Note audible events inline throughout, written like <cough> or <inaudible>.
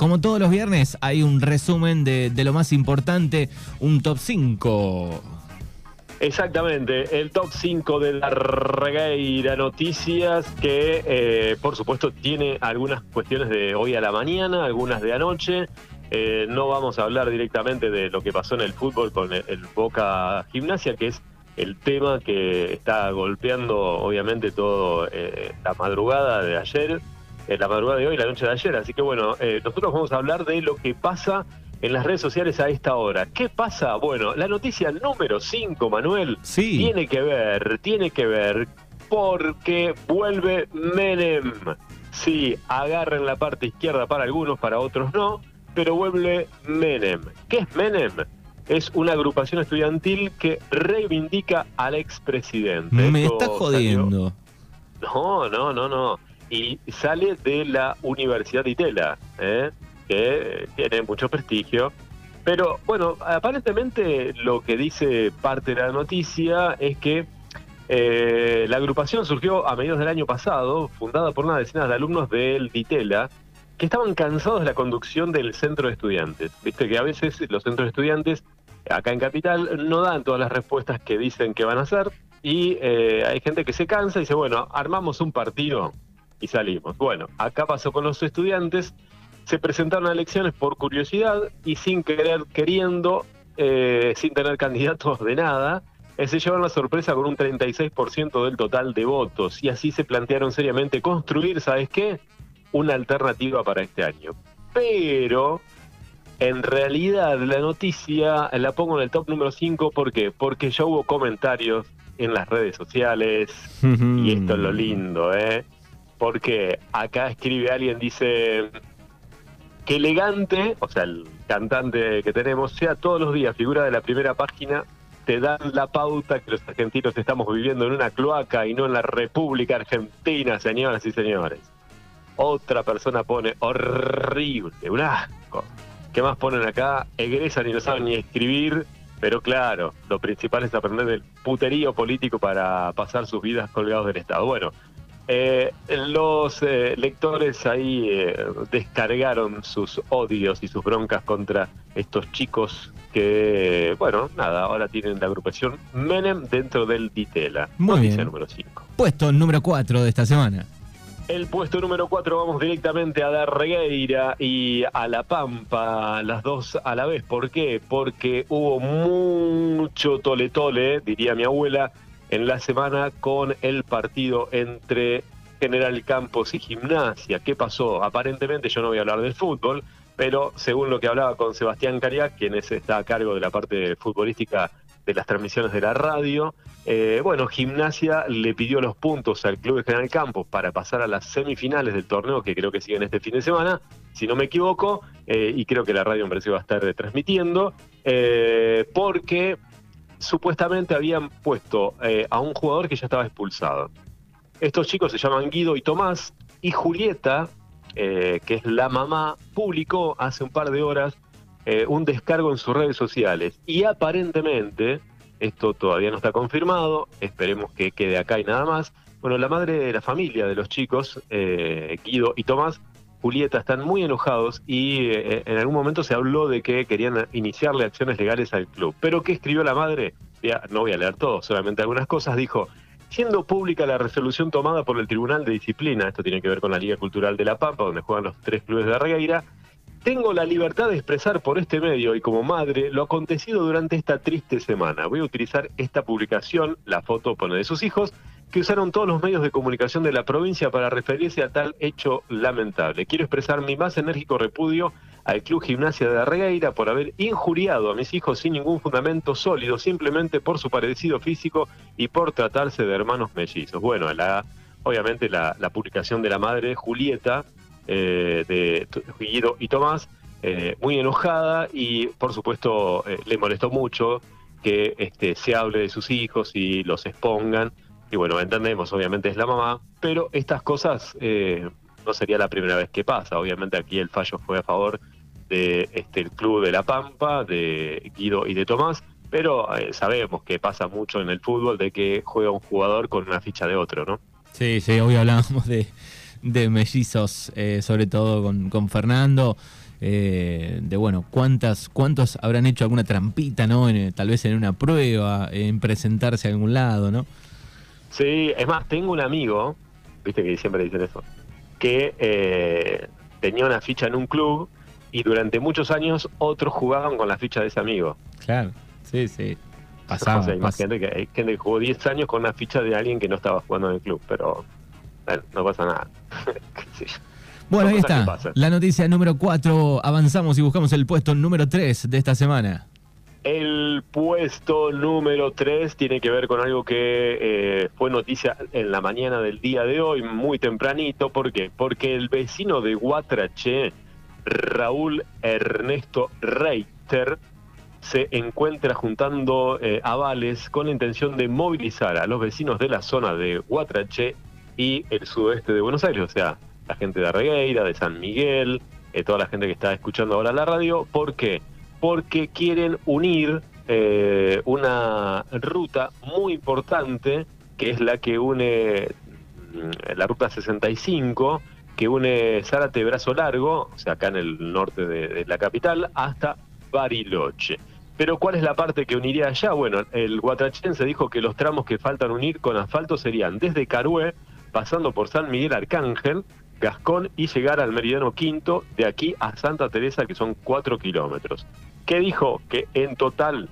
como todos los viernes, hay un resumen de, lo más importante, un top 5. Exactamente, el top 5 de la Regueira Noticias, que eh, por supuesto tiene algunas cuestiones de hoy a la mañana, algunas de anoche. Eh, no vamos a hablar directamente de lo que pasó en el fútbol con el Boca Gimnasia, que es el tema que está golpeando obviamente todo eh, la madrugada de ayer, la madrugada de hoy, la noche de ayer. Así que bueno, eh, nosotros vamos a hablar de lo que pasa en las redes sociales a esta hora. ¿Qué pasa? Bueno, la noticia número 5, Manuel, sí. tiene que ver, tiene que ver porque vuelve Menem. Sí, agarren la parte izquierda para algunos, para otros no, pero vuelve Menem. ¿Qué es Menem? es una agrupación estudiantil que reivindica al expresidente. Me está jodiendo. No, no, no, no. Y sale de la Universidad de Itela, ¿eh? que tiene mucho prestigio. Pero bueno, aparentemente lo que dice parte de la noticia es que eh, la agrupación surgió a mediados del año pasado, fundada por una decena de alumnos del DITELA, que estaban cansados de la conducción del centro de estudiantes. Viste que a veces los centros de estudiantes acá en Capital no dan todas las respuestas que dicen que van a hacer y eh, hay gente que se cansa y dice, bueno, armamos un partido y salimos. Bueno, acá pasó con los estudiantes, se presentaron a elecciones por curiosidad y sin querer, queriendo, eh, sin tener candidatos de nada, eh, se llevaron la sorpresa con un 36% del total de votos y así se plantearon seriamente construir, ¿sabes qué? Una alternativa para este año. Pero en realidad, la noticia la pongo en el top número 5, ¿por qué? Porque ya hubo comentarios en las redes sociales, y esto es lo lindo, ¿eh? Porque acá escribe alguien, dice, que elegante, o sea, el cantante que tenemos, sea todos los días figura de la primera página, te dan la pauta que los argentinos estamos viviendo en una cloaca y no en la República Argentina, señoras y señores. Otra persona pone horrible, un asco. ¿Qué más ponen acá? Egresan y no saben ni escribir, pero claro, lo principal es aprender del puterío político para pasar sus vidas colgados del Estado. Bueno, eh, los eh, lectores ahí eh, descargaron sus odios y sus broncas contra estos chicos que, bueno, nada, ahora tienen la agrupación Menem dentro del Ditela. Muy bien. número 5. Puesto número 4 de esta semana. El puesto número 4 vamos directamente a Darregueira y a La Pampa, las dos a la vez. ¿Por qué? Porque hubo mucho tole-tole, diría mi abuela, en la semana con el partido entre General Campos y Gimnasia. ¿Qué pasó? Aparentemente yo no voy a hablar del fútbol, pero según lo que hablaba con Sebastián Cariac, quien está a cargo de la parte futbolística de las transmisiones de la radio. Eh, bueno, Gimnasia le pidió los puntos al Club de General Campos para pasar a las semifinales del torneo que creo que siguen este fin de semana, si no me equivoco, eh, y creo que la radio en va a estar transmitiendo, eh, porque supuestamente habían puesto a un jugador que ya estaba expulsado. Estos chicos se llaman Guido y Tomás, y Julieta, que es la mamá, publicó hace un par de horas eh, un descargo en sus redes sociales. Y aparentemente, esto todavía no está confirmado, esperemos que quede acá y nada más. Bueno, la madre de la familia de los chicos, eh, Guido y Tomás, Julieta, están muy enojados y eh, en algún momento se habló de que querían iniciarle acciones legales al club. Pero ¿qué escribió la madre? Ya, no voy a leer todo, solamente algunas cosas. Dijo, siendo pública la resolución tomada por el Tribunal de Disciplina, esto tiene que ver con la Liga Cultural de La Pampa, donde juegan los tres clubes de Regueira, tengo la libertad de expresar por este medio y como madre lo acontecido durante esta triste semana. Voy a utilizar esta publicación, la foto pone de sus hijos, que usaron todos los medios de comunicación de la provincia para referirse a tal hecho lamentable. Quiero expresar mi más enérgico repudio al Club Gimnasia de Regueira por haber injuriado a mis hijos sin ningún fundamento sólido, simplemente por su parecido físico y por tratarse de hermanos mellizos. Bueno, la, obviamente la, publicación de la madre, Julieta, eh, de Guido y Tomás, eh, muy enojada y por supuesto eh, le molestó mucho que este, se hable de sus hijos y los expongan. Y bueno, entendemos, obviamente es la mamá, pero estas cosas no sería la primera vez que pasa. Obviamente aquí el fallo fue a favor de este, club de La Pampa, de Guido y de Tomás, pero sabemos que pasa mucho en el fútbol de que juega un jugador con una ficha de otro, ¿no? Sí, sí, hoy hablábamos de, de mellizos, eh, sobre todo con, con Fernando. eh, de bueno, cuántas, cuántos habrán hecho alguna trampita, ¿no? En, tal vez en una prueba, en presentarse a algún lado, ¿no? Sí, es más, tengo un amigo, viste que siempre dicen eso, que eh, tenía una ficha en un club y durante muchos años otros jugaban con la ficha de ese amigo. Claro, sí, sí. Pasaba, o gente que, hay gente que jugó 10 años con una ficha de alguien que no estaba jugando en el club, pero bueno, no pasa nada. <laughs> Bueno, ahí está. La noticia número 4. Avanzamos y buscamos el puesto número 3 de esta semana. El puesto número 3 tiene que ver con algo que eh, fue noticia en la mañana del día de hoy, muy tempranito. ¿Por qué? Porque el vecino de Guatrache, Raúl Ernesto Reiter, se encuentra juntando eh, avales con la intención de movilizar a los vecinos de la zona de Guatrache y el sudeste de Buenos Aires, o sea, la gente de Arregueira, de San Miguel, eh, toda la gente que está escuchando ahora la radio. ¿Por qué? Porque quieren unir eh, una ruta muy importante, que es la que une mm, la ruta 65, que une Zárate Brazo Largo, o sea, acá en el norte de, la capital, hasta Bariloche. Pero ¿cuál es la parte que uniría allá? Bueno, el guatrachense dijo que los tramos que faltan unir con asfalto serían desde Carué, pasando por San Miguel Arcángel, Gascón y llegar al Meridiano Quinto, de aquí a Santa Teresa, que son cuatro kilómetros. ¿Qué dijo? Que en total,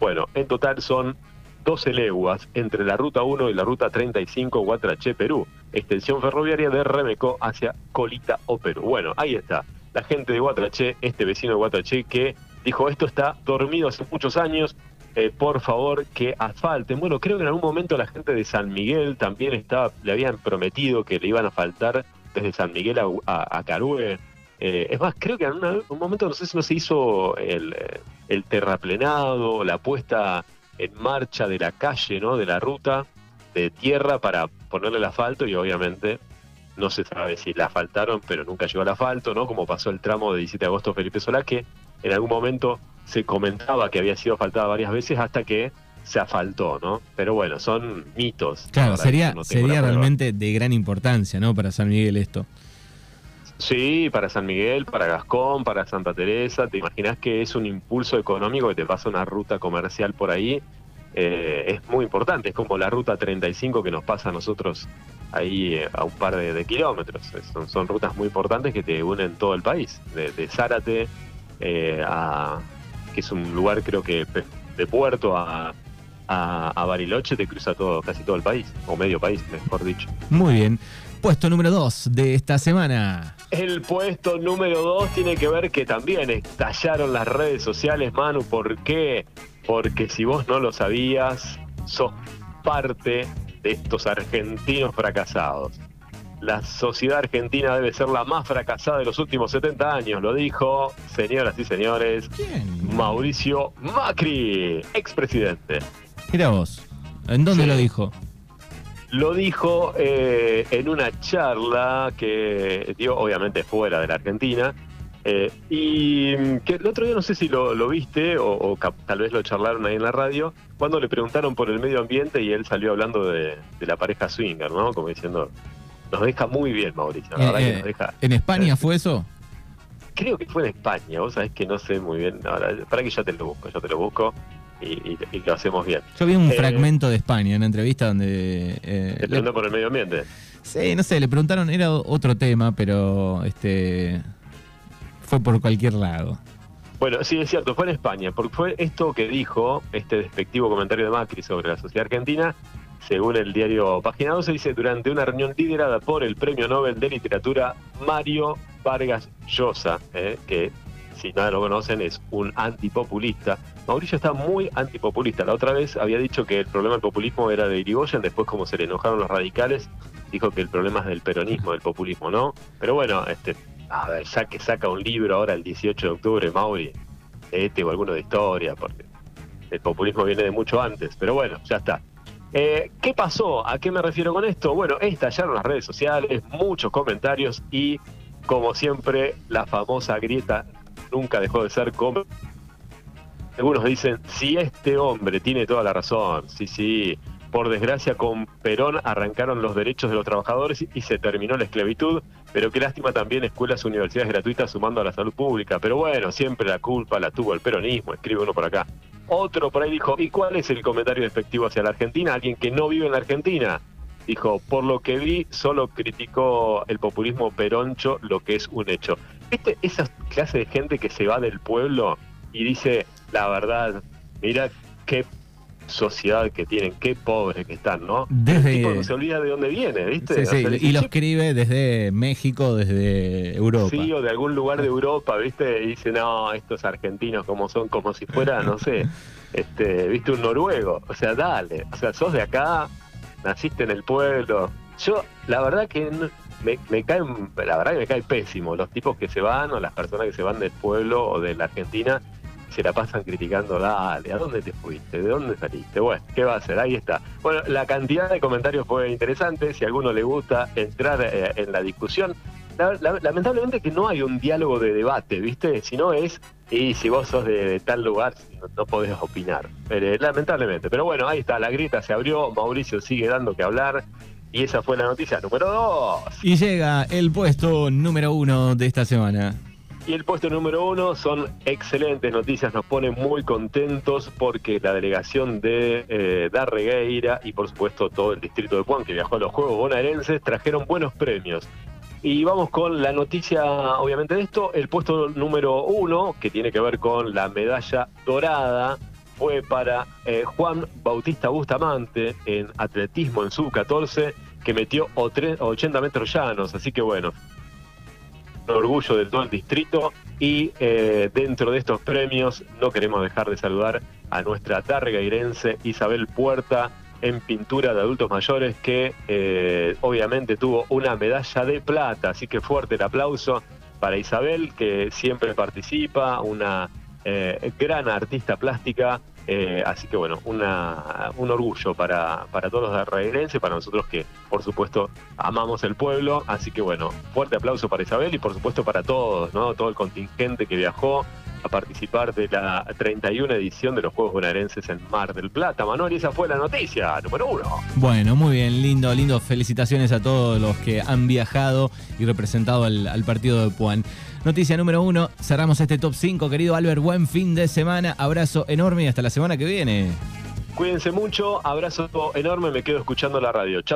bueno, en total son 12 leguas entre la Ruta 1 y la Ruta 35 Guatraché, Perú, extensión ferroviaria de Remeco hacia Colita o Perú. Bueno, ahí está, la gente de Guatraché, este vecino de Guatraché que dijo esto está dormido hace muchos años, eh, por favor que asfalten. Bueno, creo que en algún momento la gente de San Miguel también estaba, le habían prometido que le iban a faltar desde San Miguel a, a, Carue. Eh, es más, creo que en un momento no sé si no se hizo el, eh, el terraplenado, la puesta en marcha de la calle, ¿no? De la ruta de tierra para ponerle el asfalto y obviamente no se sabe si la asfaltaron, pero nunca llegó al asfalto, ¿no? Como pasó el tramo de 17 de agosto Felipe Solá, que en algún momento se comentaba que había sido faltada varias veces hasta que se asfaltó, ¿no? Pero bueno, son mitos. Claro, sería, sería realmente de gran importancia, ¿no? Para San Miguel esto. Sí, para San Miguel, para Gascón, para Santa Teresa. ¿Te imaginas que es un impulso económico que te pasa una ruta comercial por ahí? Eh, es muy importante, es como la ruta 35 que nos pasa a nosotros ahí eh, a un par de, kilómetros. Son, rutas muy importantes que te unen todo el país, de, de Zárate eh, a, que es un lugar creo que de puerto a, a, Bariloche te cruza todo, casi todo el país, o medio país, mejor dicho. Muy bien. Puesto número 2 de esta semana. El puesto número 2 tiene que ver que también estallaron las redes sociales, Manu. ¿Por qué? Porque si vos no lo sabías, sos parte de estos argentinos fracasados. La sociedad argentina debe ser la más fracasada de los últimos 70 años, lo dijo, señoras y señores, Mauricio Macri, expresidente. Mira vos, ¿en dónde lo dijo? Lo dijo eh, en una charla que dio, obviamente, fuera de la Argentina. Eh, y que el otro día no sé si lo, viste o, tal vez lo charlaron ahí en la radio, cuando le preguntaron por el medio ambiente y él salió hablando de, de la pareja swinger, ¿no? Como diciendo, nos deja muy bien, Mauricio. La verdad que eh, nos deja, ¿En España fue eso? Creo que fue en España, vos sabés que no sé muy bien. Ahora, para que ya te lo busco, yo te lo busco y, lo hacemos bien. Yo vi un eh, fragmento de España, en una entrevista donde... Eh, ¿Te preguntó por el medio ambiente? Sí, no sé, le preguntaron, era otro tema, pero este fue por cualquier lado. Bueno, sí, es cierto, fue en España, porque fue esto que dijo, este despectivo comentario de Macri sobre la sociedad argentina, según el diario Página 12, dice, durante una reunión liderada por el Premio Nobel de Literatura Mario Vargas Llosa, eh, que si nada lo conocen es un antipopulista. Mauricio está muy antipopulista. La otra vez había dicho que el problema del populismo era de Irigoyen, después como se le enojaron los radicales, dijo que el problema es del peronismo, del populismo, ¿no? Pero bueno, este, a ver, ya que saca un libro ahora el 18 de octubre, Mauri, este o alguno de historia, porque el populismo viene de mucho antes, pero bueno, ya está. Eh, ¿Qué pasó? ¿A qué me refiero con esto? Bueno, estallaron las redes sociales, muchos comentarios y, como siempre, la famosa grieta nunca dejó de ser como... Algunos dicen, si este hombre tiene toda la razón, sí, sí, Por desgracia, con Perón arrancaron los derechos de los trabajadores y se terminó la esclavitud, pero qué lástima también escuelas, universidades gratuitas sumando a la salud pública. Pero bueno, siempre la culpa la tuvo el peronismo, escribe uno por acá. Otro por ahí dijo, ¿y cuál es el comentario despectivo hacia la Argentina? Alguien que no vive en la Argentina. Dijo, por lo que vi, solo criticó el populismo peroncho, lo que es un hecho. ¿Viste esa clase de gente que se va del pueblo y dice, la verdad, mira qué sociedad que tienen, qué pobres que están, ¿no? Desde... El tipo no se olvida de dónde viene, ¿viste? Sí, sí, O sea, y lo "Che, escribe desde México, desde Europa. Sí, o de algún lugar de Europa, ¿viste? Y dice, no, estos argentinos como son, como si fuera, no sé, este, ¿viste? Un noruego. O sea, dale. O sea, sos de acá, naciste en el pueblo. Yo, la verdad que me, me caen, la verdad que me cae pésimo los tipos que se van o las personas que se van del pueblo o de la Argentina se la pasan criticando, dale, ¿a dónde te fuiste? ¿De dónde saliste? Bueno, ¿qué va a hacer? Ahí está. Bueno, la cantidad de comentarios fue interesante, si a alguno le gusta entrar eh, en la discusión, la- la- lamentablemente que no hay un diálogo de debate, ¿viste? Si no es, y si vos sos de, de tal lugar, no, no podés opinar. Pero, lamentablemente. Pero bueno, ahí está, la grita se abrió, Mauricio sigue dando que hablar, y esa fue la noticia número dos. Y llega el puesto número uno de esta semana. Y el puesto número uno son excelentes noticias, nos pone muy contentos porque la delegación de eh, Darregueira y por supuesto todo el distrito de Puan que viajó a los Juegos Bonaerenses trajeron buenos premios. Y vamos con la noticia, obviamente, de esto. El puesto número uno, que tiene que ver con la medalla dorada, fue para eh, Juan Bautista Bustamante en atletismo en sub-14, que metió o tre- 80 metros llanos. Así que bueno, un orgullo de todo el distrito. Y eh, dentro de estos premios, no queremos dejar de saludar a nuestra targairense Isabel Puerta en pintura de adultos mayores, que eh, obviamente tuvo una medalla de plata. Así que fuerte el aplauso para Isabel, que siempre participa, una eh, gran artista plástica. eh, así que bueno, una, un orgullo para, para todos los darreguerenses, para nosotros que por supuesto amamos el pueblo. Así que bueno, fuerte aplauso para Isabel y por supuesto para todos, ¿no? todo el contingente que viajó a participar de la 31 edición de los Juegos Bonaerenses en Mar del Plata. Manuel, y esa fue la noticia número uno. Bueno, muy bien, lindo, lindo. Felicitaciones a todos los que han viajado y representado al, al partido de Puan. Noticia número uno, cerramos este top 5, querido Albert. Buen fin de semana, abrazo enorme y hasta la semana que viene. Cuídense mucho, abrazo enorme, me quedo escuchando la radio. Chao.